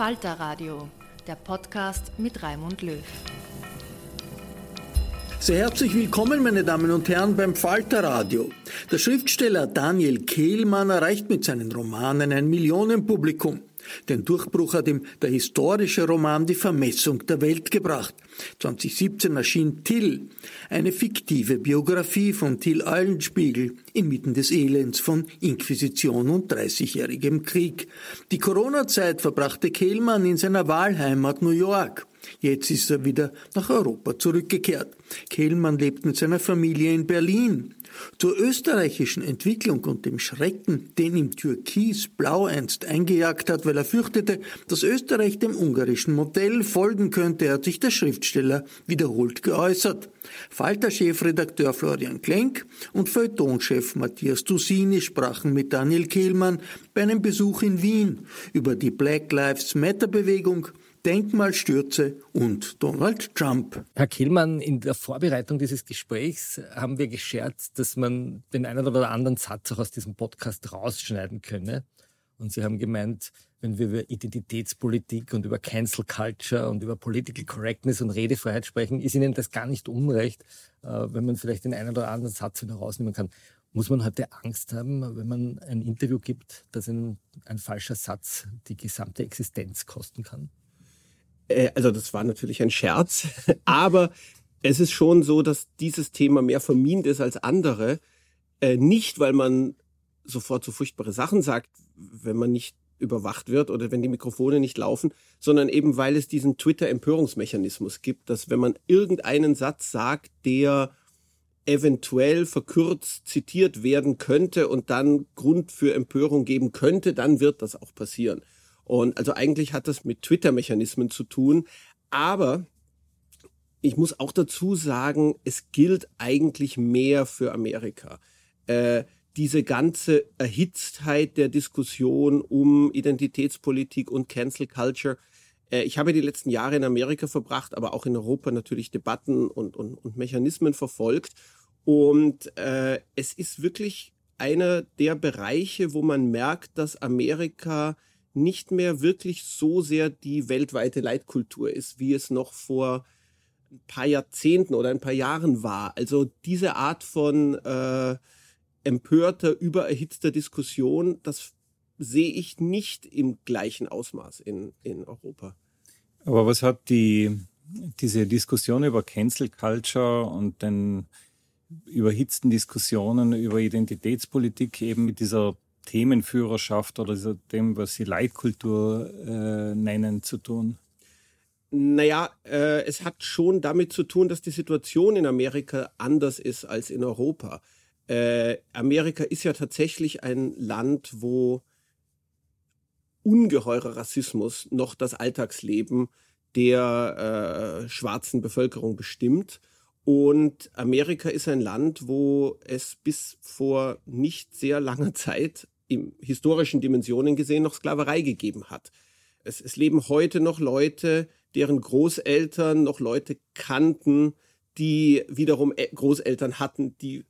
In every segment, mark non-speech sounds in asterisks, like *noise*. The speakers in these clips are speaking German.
Falter Radio, der Podcast mit Raimund Löw. Sehr herzlich willkommen, meine Damen und Herren, beim Falter Radio. Der Schriftsteller Daniel Kehlmann erreicht mit seinen Romanen ein Millionenpublikum. Den Durchbruch hat ihm der historische Roman Die Vermessung der Welt gebracht. 2017 erschien Till, eine fiktive Biografie von Till Eulenspiegel inmitten des Elends von Inquisition und Dreißigjährigem Krieg. Die Corona-Zeit verbrachte Kehlmann in seiner Wahlheimat New York. Jetzt ist er wieder nach Europa zurückgekehrt. Kehlmann lebt mit seiner Familie in Berlin. Zur österreichischen Entwicklung und dem Schrecken, den ihm Türkis-Blau einst eingejagt hat, weil er fürchtete, dass Österreich dem ungarischen Modell folgen könnte, hat sich der Schriftsteller wiederholt geäußert. Falter-Chefredakteur Florian Klenk und Feuilletonchef Matthias Dusini sprachen mit Daniel Kehlmann bei einem Besuch in Wien über die Black Lives Matter Bewegung Denkmalstürze und Donald Trump. Herr Kehlmann, in der Vorbereitung dieses Gesprächs haben wir gescherzt, dass man den einen oder anderen Satz auch aus diesem Podcast rausschneiden könne. Und Sie haben gemeint, wenn wir über Identitätspolitik und über Cancel Culture und über Political Correctness und Redefreiheit sprechen, ist Ihnen das gar nicht unrecht, äh, wenn man vielleicht den einen oder anderen Satz wieder rausnehmen kann. Muss man heute Angst haben, wenn man ein Interview gibt, dass ein, ein falscher Satz die gesamte Existenz kosten kann? Äh, also das war natürlich ein Scherz, *laughs* aber es ist schon so, dass dieses Thema mehr vermint ist als andere. Äh, nicht, weil man sofort so furchtbare Sachen sagt, wenn man nicht überwacht wird oder wenn die Mikrofone nicht laufen, sondern eben weil es diesen Twitter-Empörungsmechanismus gibt, dass wenn man irgendeinen Satz sagt, der eventuell verkürzt zitiert werden könnte und dann Grund für Empörung geben könnte, dann wird das auch passieren. Und also eigentlich hat das mit Twitter-Mechanismen zu tun. Aber ich muss auch dazu sagen, es gilt eigentlich mehr für Amerika. Äh, diese ganze Erhitztheit der Diskussion um Identitätspolitik und Cancel Culture. Äh, ich habe die letzten Jahre in Amerika verbracht, aber auch in Europa natürlich Debatten und, und, und Mechanismen verfolgt. Und äh, es ist wirklich einer der Bereiche, wo man merkt, dass Amerika nicht mehr wirklich so sehr die weltweite Leitkultur ist, wie es noch vor ein paar Jahrzehnten oder ein paar Jahren war. Also diese Art von äh, empörter, übererhitzter Diskussion, das sehe ich nicht im gleichen Ausmaß in, in Europa. Aber was hat die, diese Diskussion über Cancel Culture und den überhitzten Diskussionen über Identitätspolitik eben mit dieser Themenführerschaft oder dem, was Sie Leitkultur äh, nennen, zu tun? Naja, äh, es hat schon damit zu tun, dass die Situation in Amerika anders ist als in Europa. Äh, Amerika ist ja tatsächlich ein Land, wo ungeheurer Rassismus noch das Alltagsleben der äh, schwarzen Bevölkerung bestimmt. Und Amerika ist ein Land, wo es bis vor nicht sehr langer *laughs* Zeit im historischen Dimensionen gesehen noch Sklaverei gegeben hat. Es, es leben heute noch Leute, deren Großeltern noch Leute kannten, die wiederum Großeltern hatten, die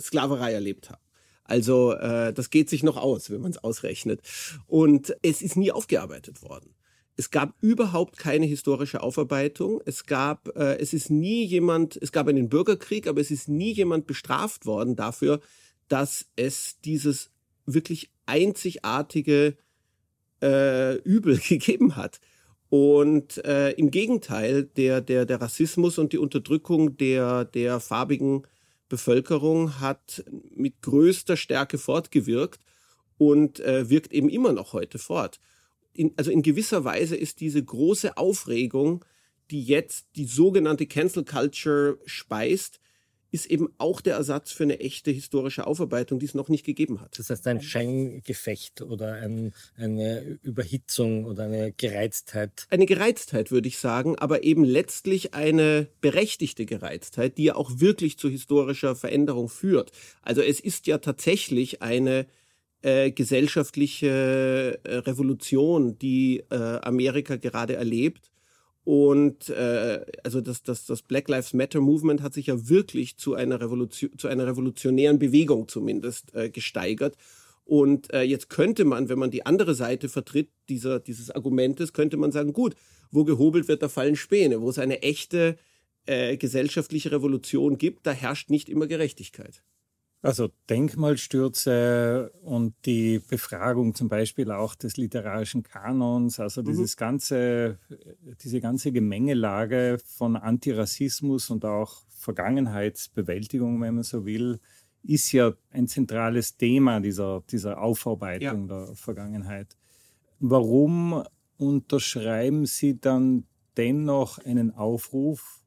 Sklaverei erlebt haben. Also äh, das geht sich noch aus, wenn man es ausrechnet. Und es ist nie aufgearbeitet worden. Es gab überhaupt keine historische Aufarbeitung. Es gab, äh, es ist nie jemand, es gab einen Bürgerkrieg, aber es ist nie jemand bestraft worden dafür, dass es dieses wirklich einzigartige äh, Übel *laughs* gegeben hat. Und äh, im Gegenteil, der, der, der Rassismus und die Unterdrückung der, der farbigen Bevölkerung hat mit größter Stärke fortgewirkt und äh, wirkt eben immer noch heute fort. In, also in gewisser Weise ist diese große Aufregung, die jetzt die sogenannte Cancel Culture speist, ist eben auch der Ersatz für eine echte historische Aufarbeitung, die es noch nicht gegeben hat. Das heißt ein Scheingefecht oder ein, eine Überhitzung oder eine Gereiztheit. Eine Gereiztheit würde ich sagen, aber eben letztlich eine berechtigte Gereiztheit, die ja auch wirklich zu historischer Veränderung führt. Also es ist ja tatsächlich eine äh, gesellschaftliche äh, Revolution, die äh, Amerika gerade erlebt und äh, also das, das, das Black Lives Matter Movement hat sich ja wirklich zu einer Revolution, zu einer revolutionären Bewegung zumindest äh, gesteigert. Und äh, jetzt könnte man, wenn man die andere Seite vertritt, dieser, dieses Argumentes, könnte man sagen, gut, wo gehobelt wird, da fallen Späne. Wo es eine echte äh, gesellschaftliche Revolution gibt, da herrscht nicht immer Gerechtigkeit. Also Denkmalstürze und die Befragung zum Beispiel auch des literarischen Kanons, also mhm. dieses ganze, diese ganze Gemengelage von Antirassismus und auch Vergangenheitsbewältigung, wenn man so will, ist ja ein zentrales Thema dieser, dieser Aufarbeitung ja. der Vergangenheit. Warum unterschreiben Sie dann dennoch einen Aufruf,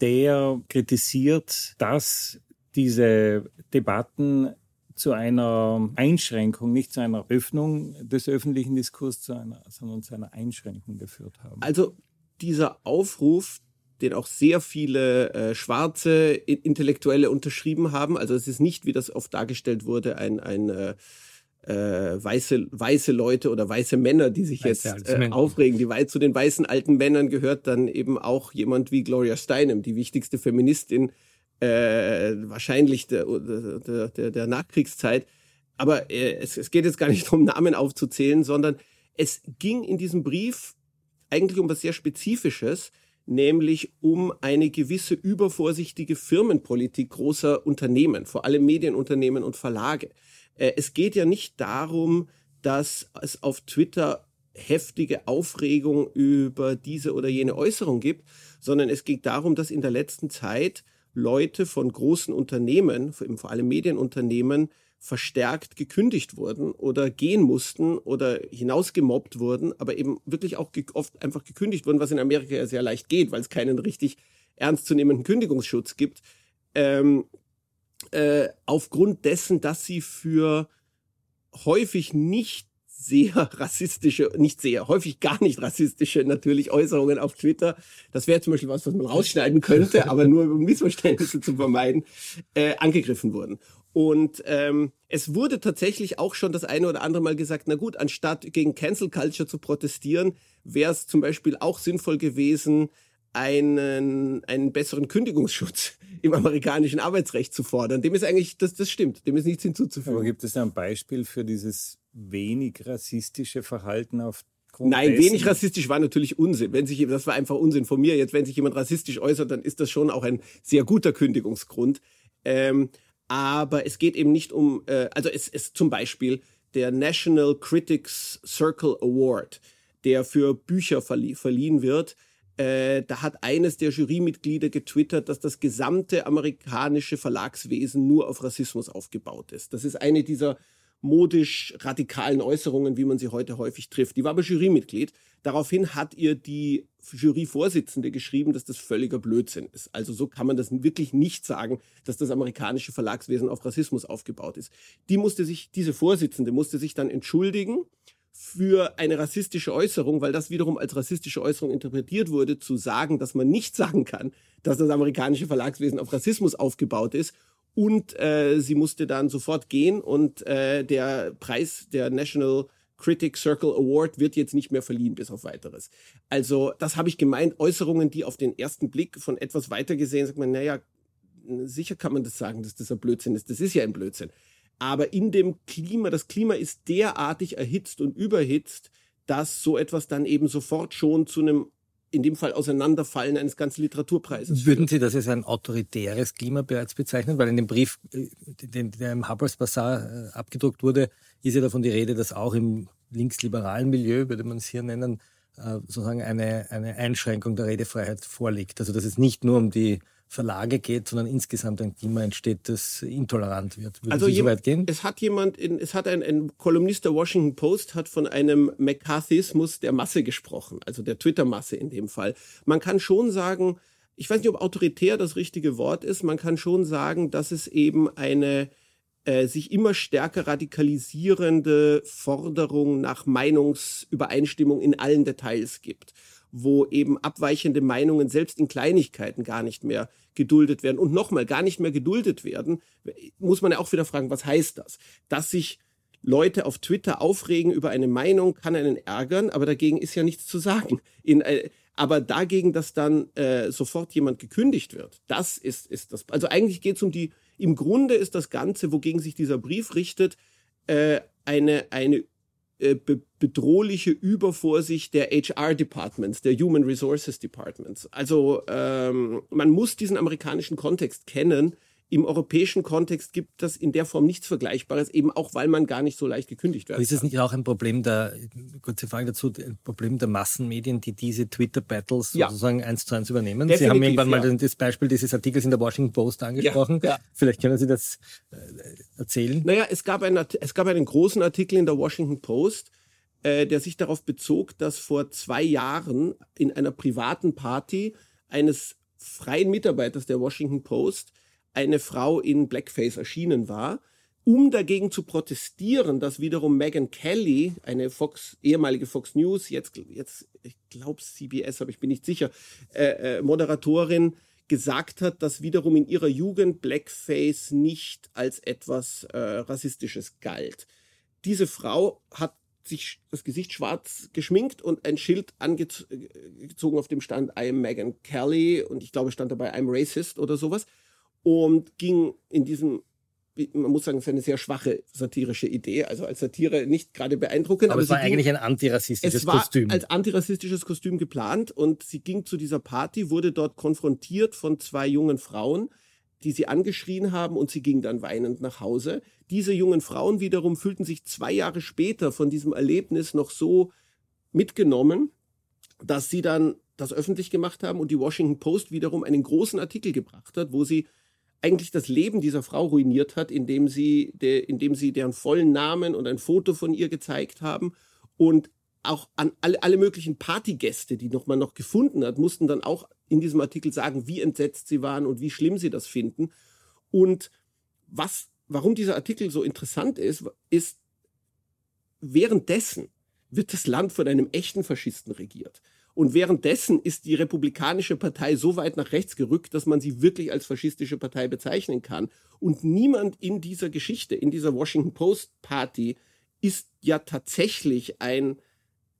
der kritisiert, dass diese Debatten zu einer Einschränkung, nicht zu einer Öffnung des öffentlichen Diskurses, zu einer, sondern zu einer Einschränkung geführt haben. Also dieser Aufruf, den auch sehr viele äh, schwarze Intellektuelle unterschrieben haben, also es ist nicht, wie das oft dargestellt wurde, ein, ein äh, äh, weiße, weiße Leute oder weiße Männer, die sich weiße jetzt äh, aufregen. Die, zu den weißen alten Männern gehört dann eben auch jemand wie Gloria Steinem, die wichtigste Feministin äh, wahrscheinlich der, der, der, der Nachkriegszeit. Aber äh, es, es geht jetzt gar nicht *laughs* darum, Namen aufzuzählen, sondern es ging in diesem Brief eigentlich um was sehr Spezifisches, nämlich um eine gewisse übervorsichtige Firmenpolitik großer Unternehmen, vor allem Medienunternehmen und Verlage. Äh, es geht ja nicht darum, dass es auf Twitter heftige Aufregung über diese oder jene Äußerung gibt, sondern es geht darum, dass in der letzten Zeit Leute von großen Unternehmen, vor allem Medienunternehmen, verstärkt gekündigt wurden oder gehen mussten oder hinausgemobbt wurden, aber eben wirklich auch oft einfach gekündigt wurden, was in Amerika ja sehr leicht geht, weil es keinen richtig ernstzunehmenden Kündigungsschutz gibt, ähm, äh, aufgrund dessen, dass sie für häufig nicht sehr *laughs* rassistische, nicht sehr, häufig gar nicht rassistische natürlich Äußerungen auf Twitter. Das wäre zum Beispiel was, was man rausschneiden könnte, *laughs* aber nur um Missverständnisse zu vermeiden, äh, angegriffen wurden. Und ähm, es wurde tatsächlich auch schon das eine oder andere Mal gesagt, na gut, anstatt gegen Cancel Culture zu protestieren, wäre es zum Beispiel auch sinnvoll gewesen, einen, einen besseren Kündigungsschutz *laughs* im amerikanischen Arbeitsrecht zu fordern. Dem ist eigentlich, das, das stimmt, dem ist nichts hinzuzufügen. Aber gibt es da ein Beispiel für dieses wenig rassistische Verhalten auf Nein, dessen? wenig rassistisch war natürlich Unsinn. Wenn sich, das war einfach Unsinn von mir. Jetzt, wenn sich jemand rassistisch äußert, dann ist das schon auch ein sehr guter Kündigungsgrund. Ähm, aber es geht eben nicht um, äh, also es ist zum Beispiel der National Critics Circle Award, der für Bücher verlie verliehen wird, äh, da hat eines der Jurymitglieder getwittert, dass das gesamte amerikanische Verlagswesen nur auf Rassismus aufgebaut ist. Das ist eine dieser modisch radikalen Äußerungen, wie man sie heute häufig trifft. Die war aber Jurymitglied. Daraufhin hat ihr die Juryvorsitzende geschrieben, dass das völliger Blödsinn ist. Also so kann man das wirklich nicht sagen, dass das amerikanische Verlagswesen auf Rassismus aufgebaut ist. Die musste sich, diese Vorsitzende musste sich dann entschuldigen für eine rassistische Äußerung, weil das wiederum als rassistische Äußerung interpretiert wurde, zu sagen, dass man nicht *laughs* sagen kann, dass das amerikanische Verlagswesen auf Rassismus aufgebaut ist und äh, sie musste dann sofort gehen und äh, der Preis der National Critic Circle Award wird jetzt nicht mehr verliehen bis auf weiteres. Also das habe ich gemeint, Äußerungen, die auf den ersten Blick von etwas weiter gesehen, sagt man, naja, sicher kann man das sagen, dass das ein Blödsinn ist. Das ist ja ein Blödsinn. Aber in dem Klima, das Klima ist derartig erhitzt und überhitzt, dass so etwas dann eben sofort schon zu einem in dem Fall Auseinanderfallen eines ganzen Literaturpreises. Würden Sie das als ein autoritäres Klima bereits bezeichnen? Weil in dem Brief, äh, der im Harper's Bazaar äh, abgedruckt wurde, ist ja davon die Rede, dass auch im linksliberalen Milieu, würde man es hier nennen, äh, sozusagen eine, eine Einschränkung der Redefreiheit vorliegt. Also dass es nicht nur um die Verlage geht, sondern insgesamt ein Klima entsteht, das intolerant wird. Würde also Sie so weit gehen? Es hat jemand, in, es hat ein, ein Kolumnist der Washington Post hat von einem McCarthyismus der Masse gesprochen, also der Twitter-Masse in dem Fall. Man kann schon sagen, ich weiß nicht, ob autoritär das richtige Wort ist, man kann schon sagen, dass es eben eine äh, sich immer stärker radikalisierende Forderung nach Meinungsübereinstimmung in allen Details gibt wo eben abweichende Meinungen selbst in Kleinigkeiten gar nicht mehr geduldet werden und nochmal gar nicht mehr geduldet werden, muss man ja auch wieder fragen, was heißt das? Dass sich Leute auf Twitter aufregen über eine Meinung, kann einen ärgern, aber dagegen ist ja nichts zu sagen. In, äh, aber dagegen, dass dann äh, sofort jemand gekündigt wird, das ist, ist das. Also eigentlich geht es um die, im Grunde ist das Ganze, wogegen sich dieser Brief richtet, äh, eine, eine äh, be bedrohliche Übervorsicht der HR-Departments, der Human Resources Departments. Also ähm, man muss diesen amerikanischen Kontext kennen. Im europäischen Kontext gibt das in der Form nichts Vergleichbares, eben auch weil man gar nicht so leicht gekündigt wird. ist es nicht auch ein Problem der, kurze Frage dazu, ein Problem der Massenmedien, die diese Twitter-Battles ja. sozusagen eins zu eins übernehmen? Definitiv, Sie haben irgendwann ja. mal das Beispiel dieses Artikels in der Washington Post angesprochen. Ja, Vielleicht können Sie das äh, erzählen. Naja, es gab, einen, es gab einen großen Artikel in der Washington Post, äh, der sich darauf bezog, dass vor zwei Jahren in einer privaten Party eines freien Mitarbeiters der Washington Post eine Frau in Blackface erschienen war, um dagegen zu protestieren, dass wiederum Megan Kelly, eine Fox, ehemalige Fox News, jetzt, jetzt ich glaube CBS, aber ich bin nicht sicher, äh, äh, Moderatorin, gesagt hat, dass wiederum in ihrer Jugend Blackface nicht als etwas äh, Rassistisches galt. Diese Frau hat sich das Gesicht schwarz geschminkt und ein Schild angezogen, auf dem stand I am Megan Kelly und ich glaube stand dabei I'm racist oder sowas und ging in diesem man muss sagen, es ist eine sehr schwache satirische Idee, also als Satire nicht gerade beeindruckend. Aber, aber es war ging, eigentlich ein antirassistisches es war Kostüm. Als antirassistisches Kostüm geplant und sie ging zu dieser Party, wurde dort konfrontiert von zwei jungen Frauen, die sie angeschrien haben und sie ging dann weinend nach Hause. Diese jungen Frauen wiederum fühlten sich zwei Jahre später von diesem Erlebnis noch so mitgenommen, dass sie dann das öffentlich gemacht haben und die Washington Post wiederum einen großen Artikel gebracht hat, wo sie eigentlich das Leben dieser Frau ruiniert hat, indem sie, de, indem sie deren vollen Namen und ein Foto von ihr gezeigt haben und auch an alle, alle möglichen Partygäste, die noch man noch gefunden hat, mussten dann auch in diesem Artikel sagen, wie entsetzt sie waren und wie schlimm sie das finden. Und was, warum dieser Artikel so interessant ist, ist, währenddessen wird das Land von einem echten Faschisten regiert. Und währenddessen ist die Republikanische Partei so weit nach rechts gerückt, dass man sie wirklich als faschistische Partei bezeichnen kann. Und niemand in dieser Geschichte, in dieser Washington Post Party, ist ja tatsächlich ein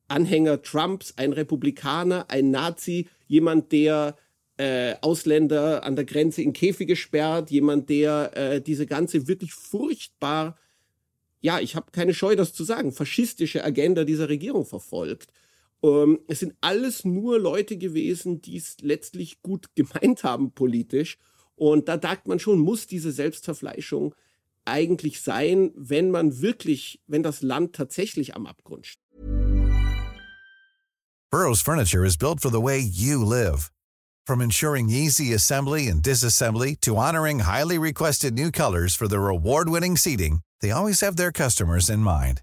Anhänger Trumps, ein Republikaner, ein Nazi, jemand, der äh, Ausländer an der Grenze in Käfige sperrt, jemand, der äh, diese ganze wirklich furchtbar, ja, ich habe keine Scheu, das zu sagen, faschistische Agenda dieser Regierung verfolgt. Ähm, es sind alles nur Leute gewesen, die es letztlich gut *laughs* gemeint haben politisch. Und da sagt man schon, muss diese Selbstverfleischung eigentlich sein, wenn man wirklich, wenn das Land tatsächlich am Abgrund steht. Burrow's furniture is built for the way you live. From ensuring easy assembly and disassembly to honoring highly requested new colors for their award-winning seating, they always have their customers in mind.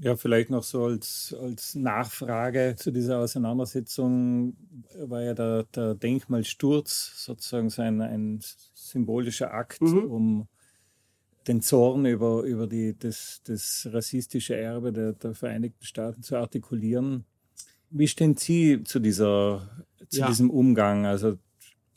Ja, vielleicht noch so als, als Nachfrage zu dieser Auseinandersetzung war ja der, der Denkmalsturz sozusagen so ein, ein symbolischer Akt, mhm. um den Zorn über, über die, das, das rassistische Erbe der, der Vereinigten Staaten zu artikulieren. Wie stehen Sie zu, dieser, zu ja. diesem Umgang? Also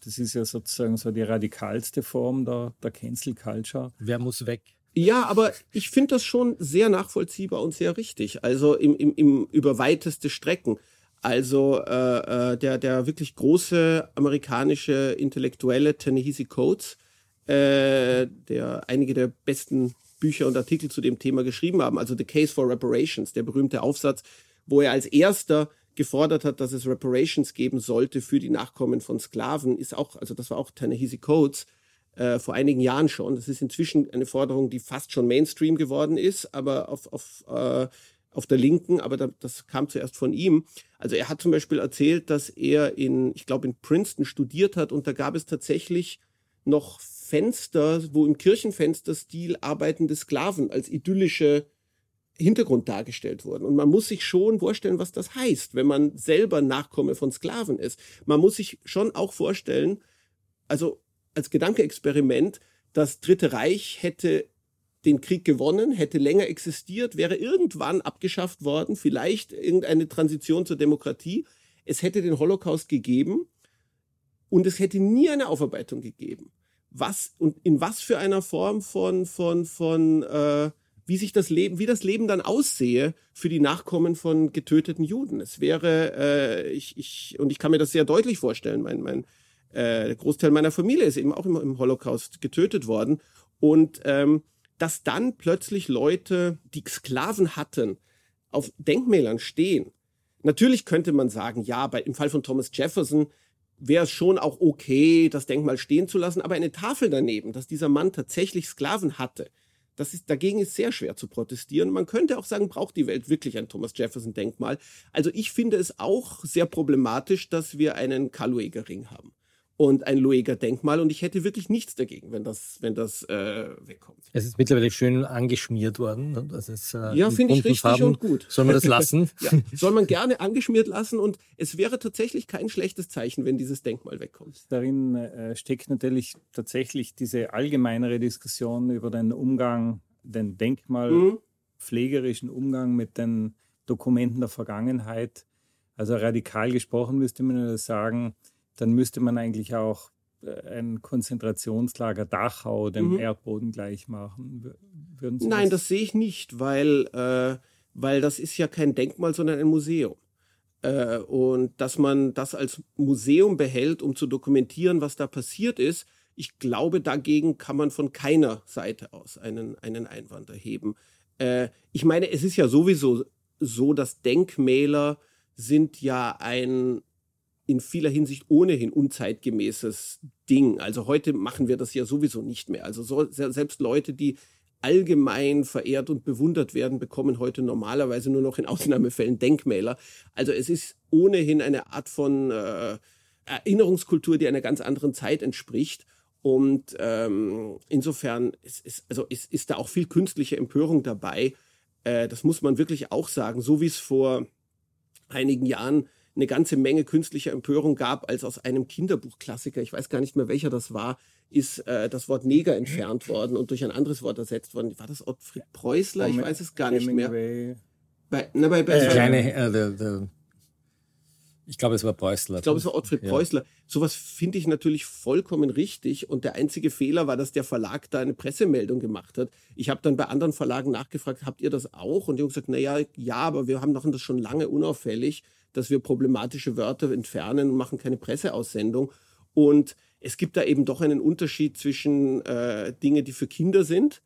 das ist ja sozusagen so die radikalste Form der, der Cancel Culture. Wer muss weg? Ja, aber ich finde das schon sehr nachvollziehbar und sehr richtig. Also im, im, im über weiteste Strecken. Also äh, äh der, der wirklich große amerikanische Intellektuelle Ta-Nehisi Coates, äh, der einige der besten Bücher und Artikel zu dem Thema geschrieben haben. Also The Case for Reparations, der berühmte Aufsatz, wo er als erster gefordert hat, dass es Reparations geben sollte für die Nachkommen von Sklaven, ist auch, also das war auch Ta-Nehisi Coates äh, vor einigen Jahren schon. Das ist inzwischen eine Forderung, die fast schon Mainstream geworden ist, aber auf, auf, äh, auf der Linken, aber da, das kam zuerst von ihm. Also er hat zum Beispiel erzählt, dass er in, ich glaube, in Princeton studiert hat und da gab es tatsächlich noch Fenster, wo im Kirchenfensterstil arbeitende Sklaven als idyllische Hintergrund dargestellt wurden. Und man muss sich schon vorstellen, was das heißt, wenn man selber Nachkomme von Sklaven ist. Man muss sich schon auch vorstellen, also als Gedankeexperiment, das Dritte Reich hätte den Krieg gewonnen, hätte länger existiert, wäre irgendwann abgeschafft worden, vielleicht irgendeine Transition zur Demokratie. Es hätte den Holocaust gegeben und es hätte nie eine Aufarbeitung gegeben was und in was für einer Form von, von, von, äh, wie sich das Leben, wie das Leben dann aussehe für die Nachkommen von getöteten Juden. Es wäre, äh, ich, ich, und ich kann mir das sehr deutlich vorstellen, mein, mein äh, der Großteil meiner Familie ist eben auch im, im Holocaust getötet worden. Und ähm, dass dann plötzlich Leute, die Sklaven hatten, auf Denkmälern stehen. Natürlich könnte man sagen, ja, bei, im Fall von Thomas Jefferson wäre es schon auch okay, das Denkmal stehen zu lassen, aber eine Tafel daneben, dass dieser Mann tatsächlich Sklaven hatte, das ist, dagegen ist sehr schwer zu protestieren. Man könnte auch sagen, braucht die Welt wirklich ein Thomas Jefferson Denkmal? Also ich finde es auch sehr problematisch, dass wir einen Karl-Lueger Ring haben und ein Lueger Denkmal und ich hätte wirklich nichts dagegen, wenn das, wenn das äh, wegkommt. Es ist mittlerweile schön angeschmiert worden. Ne? Das ist, äh, ja, finde ich richtig Farben. und gut. Soll man das lassen? *laughs* ja, soll man *laughs* gerne angeschmiert lassen und es wäre tatsächlich kein schlechtes Zeichen, wenn dieses Denkmal wegkommt. Darin äh, steckt natürlich tatsächlich diese allgemeinere Diskussion über den Umgang, den denkmalpflegerischen mhm. Umgang mit den Dokumenten der Vergangenheit. Also radikal gesprochen müsste man sagen, dann müsste man eigentlich auch äh, ein Konzentrationslager Dachau dem mhm. Erdboden gleich machen. Nein, das? das? sehe ich nicht, weil, äh, weil das ist ja kein Denkmal, sondern ein Museum. Äh, und dass man das als Museum behält, um zu dokumentieren, was da passiert ist, ich glaube, dagegen kann man von keiner Seite aus einen, einen Einwand erheben. Äh, ich meine, es ist ja sowieso so, dass Denkmäler sind ja ein in vieler Hinsicht ohnehin unzeitgemäßes Ding. Also heute machen wir das ja sowieso nicht mehr. Also so, selbst Leute, die allgemein verehrt und bewundert werden, bekommen heute normalerweise nur noch in *laughs* Ausnahmefällen Denkmäler. Also es ist ohnehin eine Art von äh, Erinnerungskultur, die einer ganz anderen Zeit entspricht. Und ähm, insofern ist, ist, also ist, ist da auch viel künstliche Empörung dabei. Äh, das muss man wirklich auch sagen. So wie es vor einigen Jahren eine ganze Menge künstlicher Empörung gab, als aus einem Kinderbuchklassiker, ich weiß gar nicht mehr welcher das war, ist äh, das Wort Neger entfernt worden und durch ein anderes Wort ersetzt worden. War das Ottfried Preußler? Ich weiß es gar nicht mehr. Bei, na, bei, bei, äh, kleine, äh, der, der, ich glaube, es war Preußler. Ich glaube, es war Ottfried ja. Preußler. Sowas finde ich natürlich vollkommen richtig. Und der einzige Fehler war, dass der Verlag da eine Pressemeldung gemacht hat. Ich habe dann bei anderen Verlagen nachgefragt, habt ihr das auch? Und die haben gesagt, naja, ja, aber wir haben machen das schon lange unauffällig dass wir problematische Wörter entfernen und machen keine Presseaussendung. Und es gibt da eben doch einen Unterschied zwischen äh, Dinge, die für Kinder sind,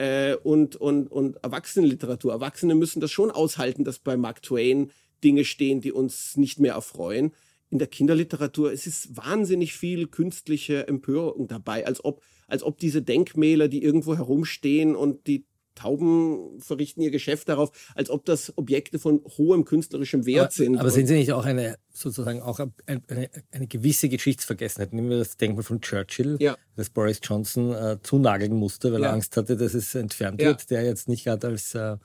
äh, und, und, und Erwachsenenliteratur. Erwachsene müssen das schon aushalten, dass bei Mark Twain Dinge stehen, die uns nicht mehr erfreuen. In der Kinderliteratur es ist wahnsinnig viel künstliche Empörung dabei, als ob, als ob diese Denkmäler, die irgendwo herumstehen und die Tauben verrichten ihr Geschäft darauf, als ob das Objekte von hohem künstlerischem Wert aber, sind. Aber sind Sie nicht auch eine sozusagen auch eine, eine, gewisse Geschichtsvergessenheit? Nehmen wir das Denkmal von Churchill, ja. das Boris Johnson äh, zunageln musste, weil Ja. er Angst hatte, dass es entfernt Ja. wird, der jetzt nicht gerade als, äh,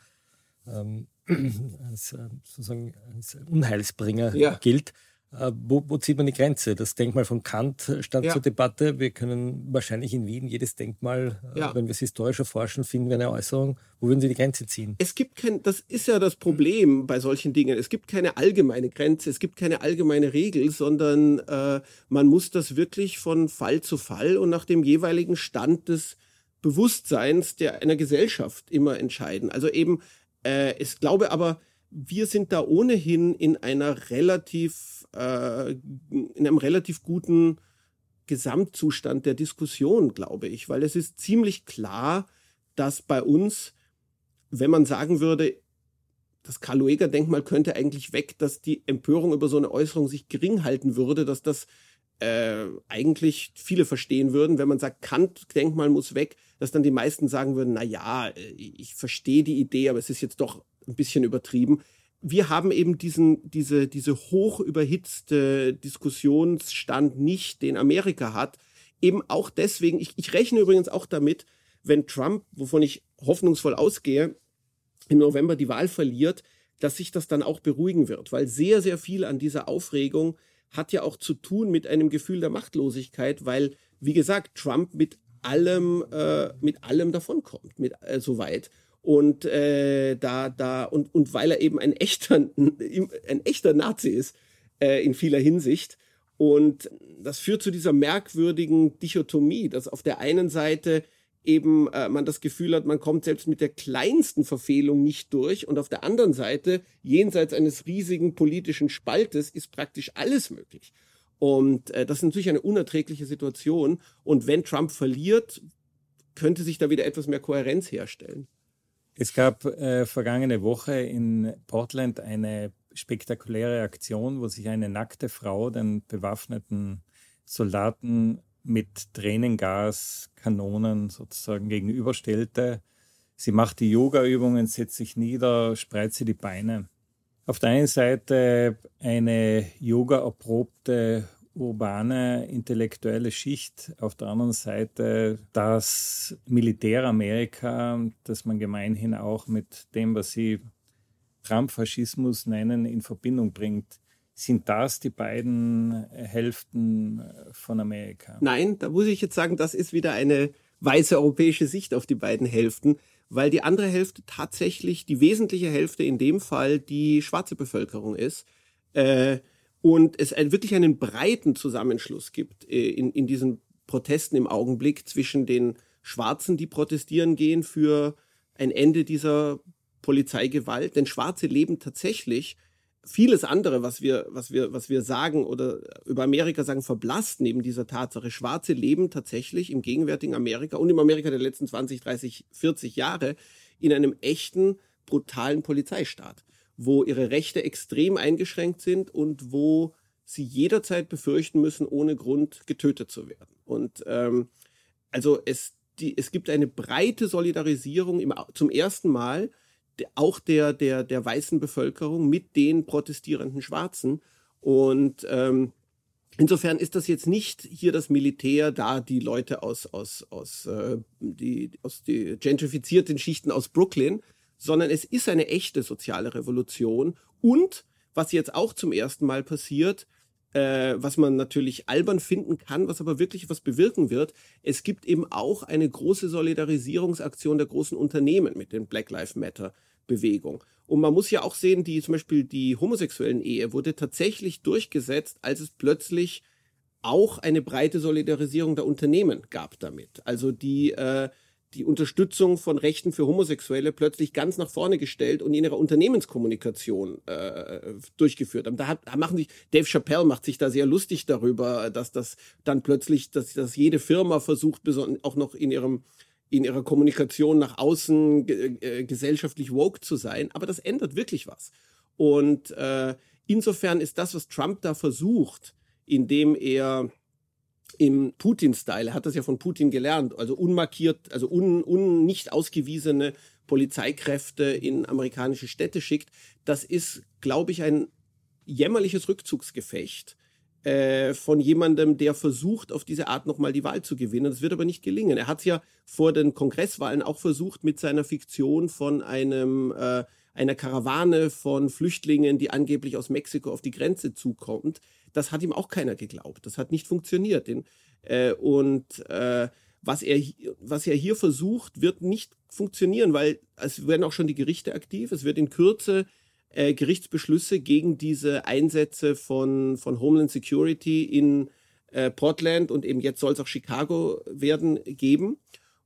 ähm, *clears throat* als, äh, sozusagen als Unheilsbringer Ja. gilt. Äh, wo, wo zieht man die Grenze? Das Denkmal von Kant stand Ja. zur Debatte. Wir können wahrscheinlich in Wien jedes Denkmal, äh, Ja. wenn wir es historisch erforschen, finden wir eine Äußerung. Wo würden Sie die Grenze ziehen? es gibt kein, das ist ja das Problem bei solchen Dingen. Es gibt keine allgemeine Grenze, es gibt keine allgemeine Regel, sondern äh, man muss das wirklich von Fall zu Fall und nach dem jeweiligen Stand des Bewusstseins der einer Gesellschaft immer entscheiden. Also eben, äh, ich glaube aber, wir sind da ohnehin in einer relativ, äh, in einem relativ guten Gesamtzustand der Diskussion, glaube ich, weil es ist ziemlich klar, dass bei uns wenn man sagen würde, das Karl-Lueger-Denkmal könnte eigentlich weg, dass die Empörung über so eine Äußerung sich gering halten würde, dass das äh, eigentlich viele verstehen würden, wenn man sagt, Kant-Denkmal muss weg, dass dann die meisten sagen würden, na ja, äh, ich verstehe die Idee, aber es ist jetzt doch ein bisschen übertrieben. Wir haben eben diesen, diese, diese hoch überhitzte Diskussionsstand nicht, den Amerika hat. Eben auch deswegen, ich, ich rechne übrigens auch damit, wenn Trump, wovon ich hoffnungsvoll ausgehe, im November die Wahl verliert, dass sich das dann auch beruhigen wird, weil sehr, sehr viel an dieser Aufregung hat ja auch zu tun mit einem Gefühl der Machtlosigkeit, weil, wie gesagt, Trump mit allem, äh, mit allem davonkommt, mit äh, soweit. Und äh, da, da, und, und weil er eben ein echter, *laughs* ein echter Nazi ist, äh, in vieler Hinsicht. Und das führt zu dieser merkwürdigen Dichotomie, dass auf der einen Seite eben äh, man das Gefühl hat, man kommt selbst mit der kleinsten Verfehlung nicht durch und auf der anderen Seite, jenseits eines riesigen politischen Spaltes, ist praktisch alles möglich. Und äh, das ist natürlich eine unerträgliche Situation. Und wenn Trump verliert, könnte sich da wieder etwas mehr Kohärenz herstellen. Es gab äh, vergangene Woche in Portland eine spektakuläre Aktion, wo sich eine nackte Frau den bewaffneten Soldaten mit Tränengas, Kanonen sozusagen gegenüberstellte. Sie macht die Yoga-Übungen, setzt sich nieder, spreizt sie die Beine. Auf der einen Seite eine yoga-erprobte urbane intellektuelle Schicht, auf der anderen Seite das Militäramerika, das man gemeinhin auch mit dem, was sie Trump-Faschismus nennen, in Verbindung bringt. Sind das die beiden Hälften von Amerika? Nein, da muss ich jetzt sagen, das ist wieder eine weiße europäische Sicht auf die beiden Hälften, weil die andere Hälfte tatsächlich die wesentliche Hälfte in dem Fall die schwarze Bevölkerung ist. Äh, und es wirklich einen breiten Zusammenschluss gibt äh, in, in diesen Protesten im Augenblick zwischen den Schwarzen, die protestieren gehen für ein Ende dieser Polizeigewalt. Denn Schwarze leben tatsächlich vieles andere, was wir, was wir, was wir sagen oder über Amerika sagen, verblasst neben dieser Tatsache. Schwarze leben tatsächlich im gegenwärtigen Amerika und im Amerika der letzten 20, 30, 40 Jahre in einem echten, brutalen Polizeistaat, wo ihre Rechte extrem eingeschränkt sind und wo sie jederzeit befürchten müssen, ohne Grund getötet zu werden. Und ähm, also es, die, es gibt eine breite Solidarisierung im, zum ersten Mal auch der, der, der weißen Bevölkerung mit den protestierenden Schwarzen. Und ähm, insofern ist das jetzt nicht hier das Militär, da die Leute aus, aus, aus, äh, die, aus die gentrifizierten Schichten aus Brooklyn, sondern es ist eine echte soziale Revolution. Und was jetzt auch zum ersten Mal passiert, äh, was man natürlich albern finden kann, was aber wirklich was bewirken wird. Es gibt eben auch eine große Solidarisierungsaktion der großen Unternehmen mit den Black Lives Matter Bewegung. Und man muss ja auch sehen, die zum Beispiel die homosexuellen Ehe wurde tatsächlich durchgesetzt, als es plötzlich auch eine breite Solidarisierung der Unternehmen gab damit. Also die äh, die Unterstützung von Rechten für Homosexuelle plötzlich ganz nach vorne gestellt und in ihrer Unternehmenskommunikation äh, durchgeführt haben. Da, hat, da machen sich, Dave Chappelle macht sich da sehr lustig darüber, dass das dann plötzlich, dass, dass jede Firma versucht, auch noch in ihrem in ihrer Kommunikation nach außen äh, gesellschaftlich woke zu sein, aber das ändert wirklich was. Und äh, insofern ist das, was Trump da versucht, indem er im Putin-Style, er hat das ja von Putin gelernt, also unmarkiert, also un, un, nicht ausgewiesene Polizeikräfte in amerikanische Städte schickt, das ist, glaube ich, ein jämmerliches Rückzugsgefecht äh, von jemandem, der versucht, auf diese Art nochmal die Wahl zu gewinnen. Das wird aber nicht gelingen. Er hat es ja vor den Kongresswahlen auch versucht mit seiner Fiktion von einem äh, einer Karawane von Flüchtlingen, die angeblich aus Mexiko auf die Grenze zukommt. Das hat ihm auch keiner geglaubt. Das hat nicht funktioniert. Den, äh, und äh, was er, was er hier versucht, wird nicht funktionieren, weil es werden auch schon die Gerichte aktiv. Es wird in Kürze äh, Gerichtsbeschlüsse gegen diese Einsätze von, von Homeland Security in äh, Portland und eben jetzt soll es auch Chicago werden geben.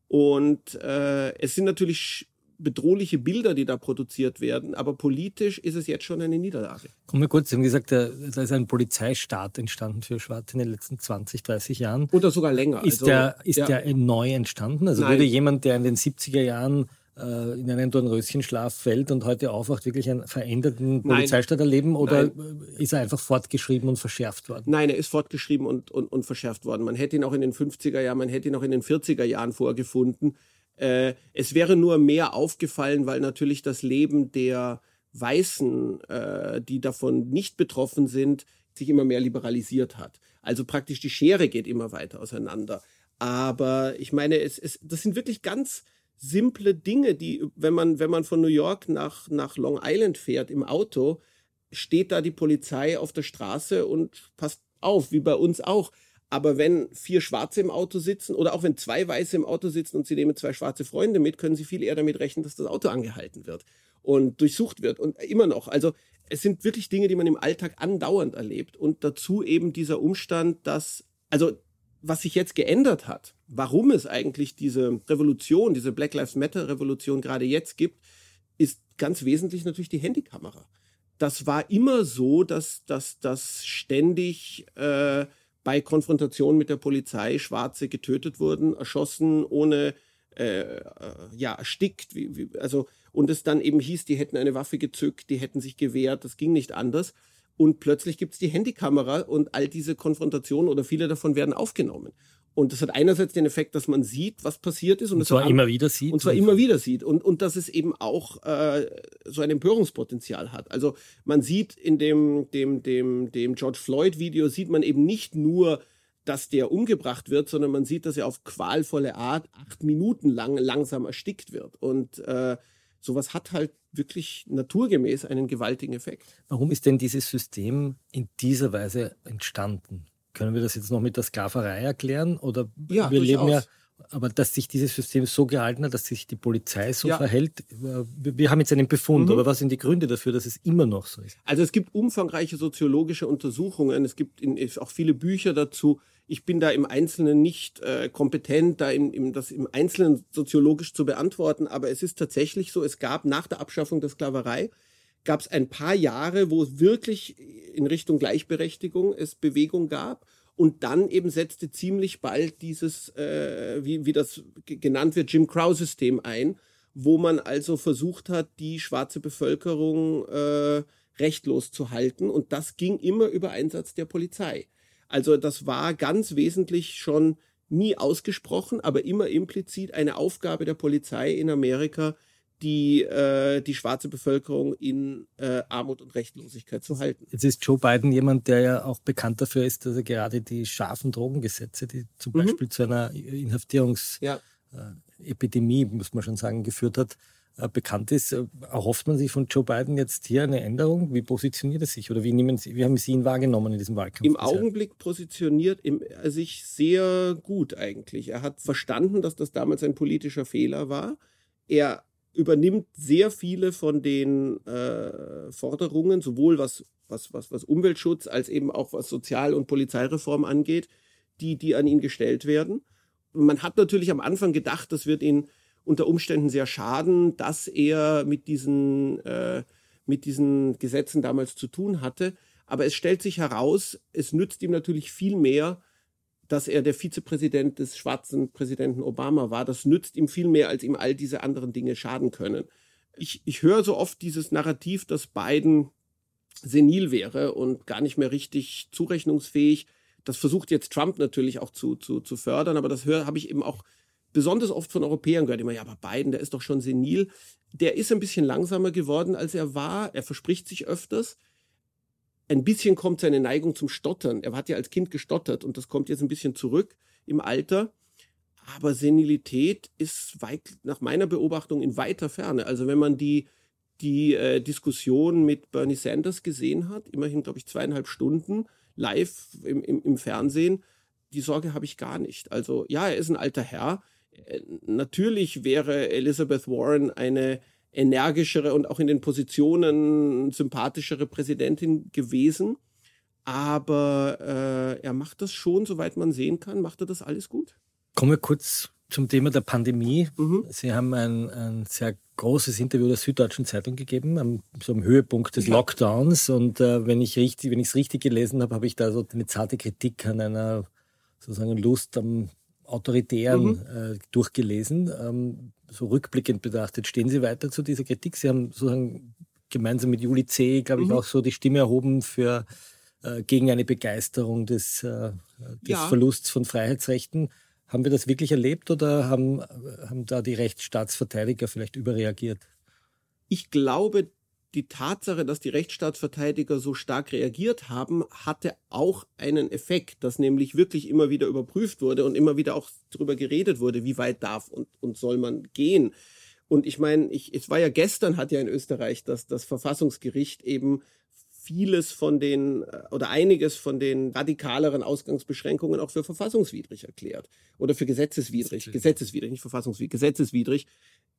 Und äh, es sind natürlich bedrohliche Bilder, die da produziert werden, aber politisch ist es jetzt schon eine Niederlage. Kommen wir kurz, Sie haben gesagt, da ist ein Polizeistaat entstanden für Schwarze in den letzten 20, 30 Jahren. Oder sogar länger. Ist, also, der, ist ja. der neu entstanden? Also Nein. würde jemand, der in den 70er Jahren äh, in einen Dornröschenschlaf fällt und heute aufwacht, wirklich einen veränderten Polizeistaat erleben oder Nein. ist er einfach fortgeschrieben und verschärft worden? Nein, er ist fortgeschrieben und, und, und verschärft worden. Man hätte ihn auch in den 50er Jahren, man hätte ihn auch in den 40er Jahren vorgefunden. Äh, es wäre nur mehr aufgefallen, weil natürlich das Leben der Weißen, äh, die davon nicht betroffen sind, sich immer mehr liberalisiert hat. Also praktisch die Schere geht immer weiter auseinander. Aber ich meine, es, es, das sind wirklich ganz simple Dinge, die, wenn man, wenn man von New York nach, nach Long Island fährt im Auto, steht da die Polizei auf der Straße und passt auf, wie bei uns auch. Aber wenn vier Schwarze im Auto sitzen oder auch wenn zwei Weiße im Auto sitzen und sie nehmen zwei schwarze Freunde mit, können sie viel eher damit rechnen, dass das Auto angehalten wird und durchsucht wird und immer noch. Also es sind wirklich Dinge, die man im Alltag andauernd erlebt und dazu eben dieser Umstand, dass, also was sich jetzt geändert hat, warum es eigentlich diese Revolution, diese Black Lives Matter Revolution gerade jetzt gibt, ist ganz wesentlich natürlich die Handykamera. Das war immer so, dass, dass, dass ständig äh, bei Konfrontation mit der Polizei Schwarze getötet wurden, erschossen, ohne äh, äh, ja, erstickt, wie, wie, also und es dann eben hieß, die hätten eine Waffe gezückt, die hätten sich gewehrt, das ging nicht anders und plötzlich gibt es die Handykamera und all diese Konfrontationen oder viele davon werden aufgenommen. Und das hat einerseits den Effekt, dass man sieht, was passiert ist. Und, und zwar immer wieder sieht. Und zwar immer wieder sieht. Und, und dass es eben auch äh, so ein Empörungspotenzial hat. Also man sieht in dem, dem, dem, dem George Floyd-Video, sieht man eben nicht nur, dass der umgebracht wird, sondern man sieht, dass er auf qualvolle Art acht Minuten lang langsam erstickt wird. Und äh, sowas hat halt wirklich naturgemäß einen gewaltigen Effekt. Warum ist denn dieses System in dieser Weise entstanden? Können wir das jetzt noch mit der Sklaverei erklären? Oder ja, wir leben ja, aber dass sich dieses System so gehalten hat, dass sich die Polizei so ja. verhält, äh, wir haben jetzt einen Befund, mhm. aber was sind die Gründe dafür, dass es immer noch so ist? Also es gibt umfangreiche soziologische Untersuchungen, es gibt in, auch viele Bücher dazu, ich bin da im Einzelnen nicht äh, kompetent, da im, im, das im Einzelnen soziologisch zu beantworten, aber es ist tatsächlich so, es gab nach der Abschaffung der Sklaverei, gab es ein paar Jahre, wo wirklich in Richtung Gleichberechtigung es Bewegung gab. Und dann eben setzte ziemlich bald dieses, äh, wie, wie das genannt wird, Jim Crow-System ein, wo man also versucht hat, die schwarze Bevölkerung äh, rechtlos zu halten. Und das ging immer über Einsatz der Polizei. Also das war ganz wesentlich schon nie ausgesprochen, aber immer implizit eine Aufgabe der Polizei in Amerika, die, äh, die schwarze Bevölkerung in äh, Armut und Rechtlosigkeit zu halten. Jetzt ist Joe Biden jemand, der ja auch bekannt dafür ist, dass er gerade die scharfen Drogengesetze, die zum mhm. Beispiel zu einer Inhaftierungsepidemie, ja. äh, muss man schon sagen, geführt hat, äh, bekannt ist. Äh, erhofft man sich von Joe Biden jetzt hier eine Änderung? Wie positioniert er sich oder wie, nehmen Sie, wie haben Sie ihn wahrgenommen in diesem Wahlkampf? Im Augenblick positioniert er sich sehr gut eigentlich. Er hat verstanden, dass das damals ein politischer Fehler war. Er übernimmt sehr viele von den äh, Forderungen, sowohl was, was, was, was Umweltschutz als eben auch was Sozial- und Polizeireform angeht, die, die an ihn gestellt werden. Man hat natürlich am Anfang gedacht, das wird ihn unter Umständen sehr schaden, dass er mit diesen, äh, mit diesen Gesetzen damals zu tun hatte. Aber es stellt sich heraus, es nützt ihm natürlich viel mehr, dass er der Vizepräsident des schwarzen Präsidenten Obama war. Das nützt ihm viel mehr, als ihm all diese anderen Dinge schaden können. Ich, ich höre so oft dieses Narrativ, dass Biden senil wäre und gar nicht mehr richtig zurechnungsfähig. Das versucht jetzt Trump natürlich auch zu, zu, zu fördern, aber das habe ich eben auch besonders oft von Europäern gehört. Immer, ja, aber Biden, der ist doch schon senil. Der ist ein bisschen langsamer geworden, als er war. Er verspricht sich öfters ein bisschen kommt seine Neigung zum Stottern. Er hat ja als Kind gestottert und das kommt jetzt ein bisschen zurück im Alter. Aber Senilität ist weit, nach meiner Beobachtung in weiter Ferne. Also wenn man die, die äh, Diskussion mit Bernie Sanders gesehen hat, immerhin, glaube ich, zweieinhalb Stunden live im, im, im Fernsehen, die Sorge habe ich gar nicht. Also ja, er ist ein alter Herr. Äh, natürlich wäre Elizabeth Warren eine energischere und auch in den Positionen sympathischere Präsidentin gewesen. Aber äh, er macht das schon, soweit man sehen kann, macht er das alles gut. Kommen wir kurz zum Thema der Pandemie. Mhm. Sie haben ein, ein, sehr großes Interview der Süddeutschen Zeitung gegeben, am, so am Höhepunkt des. Lockdowns. Und äh, wenn ich richtig, wenn ich es richtig gelesen habe, habe ich da so eine zarte Kritik an einer sozusagen Lust am Autoritären mhm. äh, durchgelesen. Ähm, so rückblickend betrachtet, stehen Sie weiter zu dieser Kritik? Sie haben sozusagen gemeinsam mit Juli C., glaube ich, mhm. auch so die Stimme erhoben für äh, gegen eine Begeisterung des, äh, des ja. Verlusts von Freiheitsrechten. Haben wir das wirklich erlebt oder haben, haben da die Rechtsstaatsverteidiger vielleicht überreagiert? Ich glaube, die Tatsache, dass die Rechtsstaatsverteidiger so stark reagiert haben, hatte auch einen Effekt, dass nämlich wirklich immer wieder überprüft wurde und immer wieder auch darüber geredet wurde, wie weit darf und, und soll man gehen. Und ich meine, ich, es war ja gestern, hat ja in Österreich das, das Verfassungsgericht eben vieles von den oder einiges von den radikaleren Ausgangsbeschränkungen auch für verfassungswidrig erklärt oder für gesetzeswidrig, gesetzeswidrig, nicht verfassungswidrig, gesetzeswidrig.